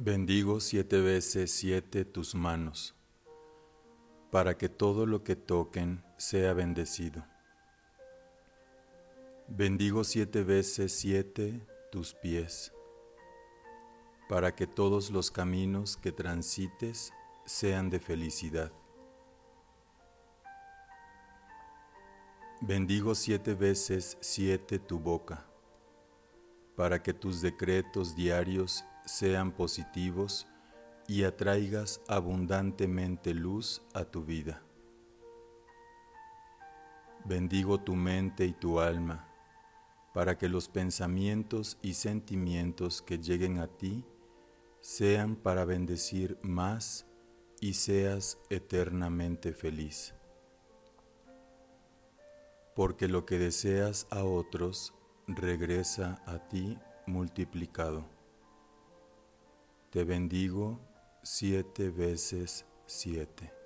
Bendigo siete veces siete tus manos, para que todo lo que toquen sea bendecido. Bendigo siete veces siete tus pies, para que todos los caminos que transites sean de felicidad. Bendigo siete veces siete tu boca, para que tus decretos diarios sean positivos y atraigas abundantemente luz a tu vida. Bendigo tu mente y tu alma para que los pensamientos y sentimientos que lleguen a ti sean para bendecir más y seas eternamente feliz. Porque lo que deseas a otros regresa a ti multiplicado. Te bendigo siete veces siete.